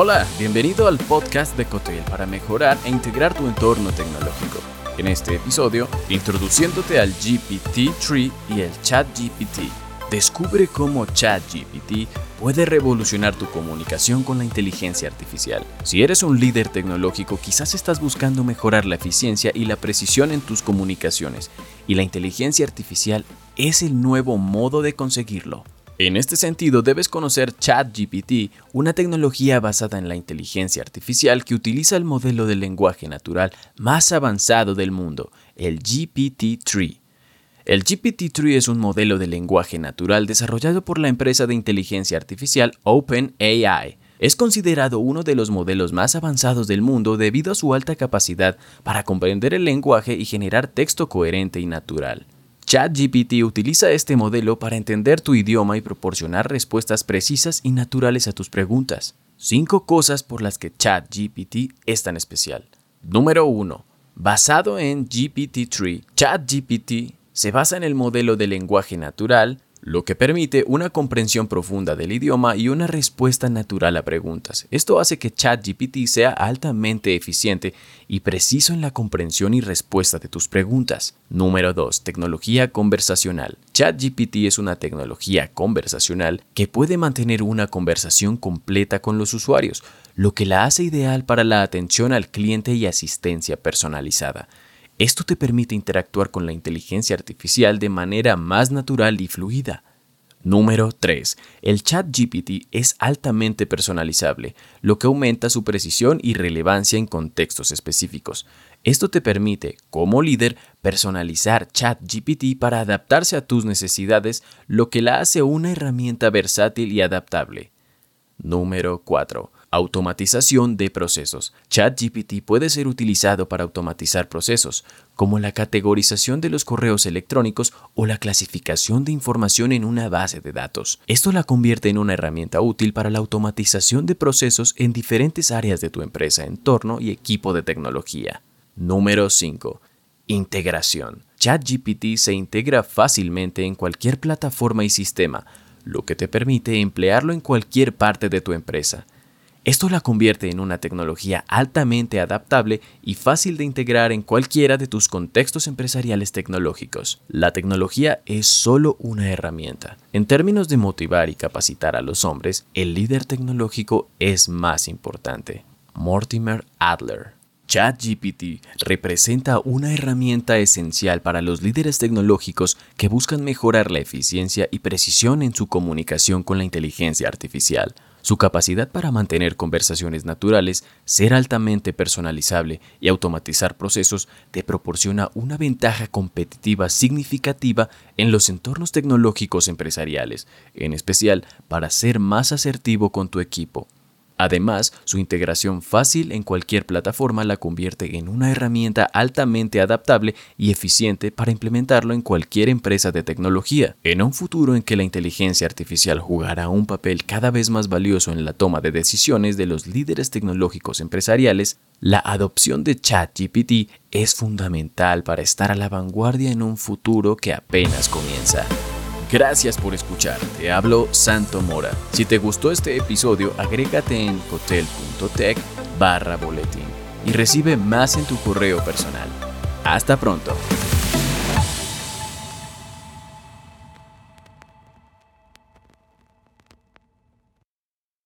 Hola, bienvenido al podcast de Cotel para mejorar e integrar tu entorno tecnológico. En este episodio, introduciéndote al GPT-3 y el ChatGPT. Descubre cómo ChatGPT puede revolucionar tu comunicación con la inteligencia artificial. Si eres un líder tecnológico, quizás estás buscando mejorar la eficiencia y la precisión en tus comunicaciones, y la inteligencia artificial es el nuevo modo de conseguirlo. En este sentido, debes conocer ChatGPT, una tecnología basada en la inteligencia artificial que utiliza el modelo de lenguaje natural más avanzado del mundo, el GPT-3. El GPT-3 es un modelo de lenguaje natural desarrollado por la empresa de inteligencia artificial OpenAI. Es considerado uno de los modelos más avanzados del mundo debido a su alta capacidad para comprender el lenguaje y generar texto coherente y natural. ChatGPT utiliza este modelo para entender tu idioma y proporcionar respuestas precisas y naturales a tus preguntas. 5 cosas por las que ChatGPT es tan especial. Número 1. Basado en GPT-3, ChatGPT se basa en el modelo de lenguaje natural lo que permite una comprensión profunda del idioma y una respuesta natural a preguntas. Esto hace que ChatGPT sea altamente eficiente y preciso en la comprensión y respuesta de tus preguntas. Número 2. Tecnología conversacional. ChatGPT es una tecnología conversacional que puede mantener una conversación completa con los usuarios, lo que la hace ideal para la atención al cliente y asistencia personalizada. Esto te permite interactuar con la inteligencia artificial de manera más natural y fluida. Número 3. El chat GPT es altamente personalizable, lo que aumenta su precisión y relevancia en contextos específicos. Esto te permite, como líder, personalizar chat GPT para adaptarse a tus necesidades, lo que la hace una herramienta versátil y adaptable. Número 4. Automatización de procesos. ChatGPT puede ser utilizado para automatizar procesos, como la categorización de los correos electrónicos o la clasificación de información en una base de datos. Esto la convierte en una herramienta útil para la automatización de procesos en diferentes áreas de tu empresa, entorno y equipo de tecnología. Número 5. Integración. ChatGPT se integra fácilmente en cualquier plataforma y sistema, lo que te permite emplearlo en cualquier parte de tu empresa. Esto la convierte en una tecnología altamente adaptable y fácil de integrar en cualquiera de tus contextos empresariales tecnológicos. La tecnología es solo una herramienta. En términos de motivar y capacitar a los hombres, el líder tecnológico es más importante. Mortimer Adler ChatGPT representa una herramienta esencial para los líderes tecnológicos que buscan mejorar la eficiencia y precisión en su comunicación con la inteligencia artificial. Su capacidad para mantener conversaciones naturales, ser altamente personalizable y automatizar procesos te proporciona una ventaja competitiva significativa en los entornos tecnológicos empresariales, en especial para ser más asertivo con tu equipo. Además, su integración fácil en cualquier plataforma la convierte en una herramienta altamente adaptable y eficiente para implementarlo en cualquier empresa de tecnología. En un futuro en que la inteligencia artificial jugará un papel cada vez más valioso en la toma de decisiones de los líderes tecnológicos empresariales, la adopción de ChatGPT es fundamental para estar a la vanguardia en un futuro que apenas comienza. Gracias por escuchar, te hablo Santo Mora. Si te gustó este episodio, agrégate en cotel.tech barra boletín y recibe más en tu correo personal. Hasta pronto.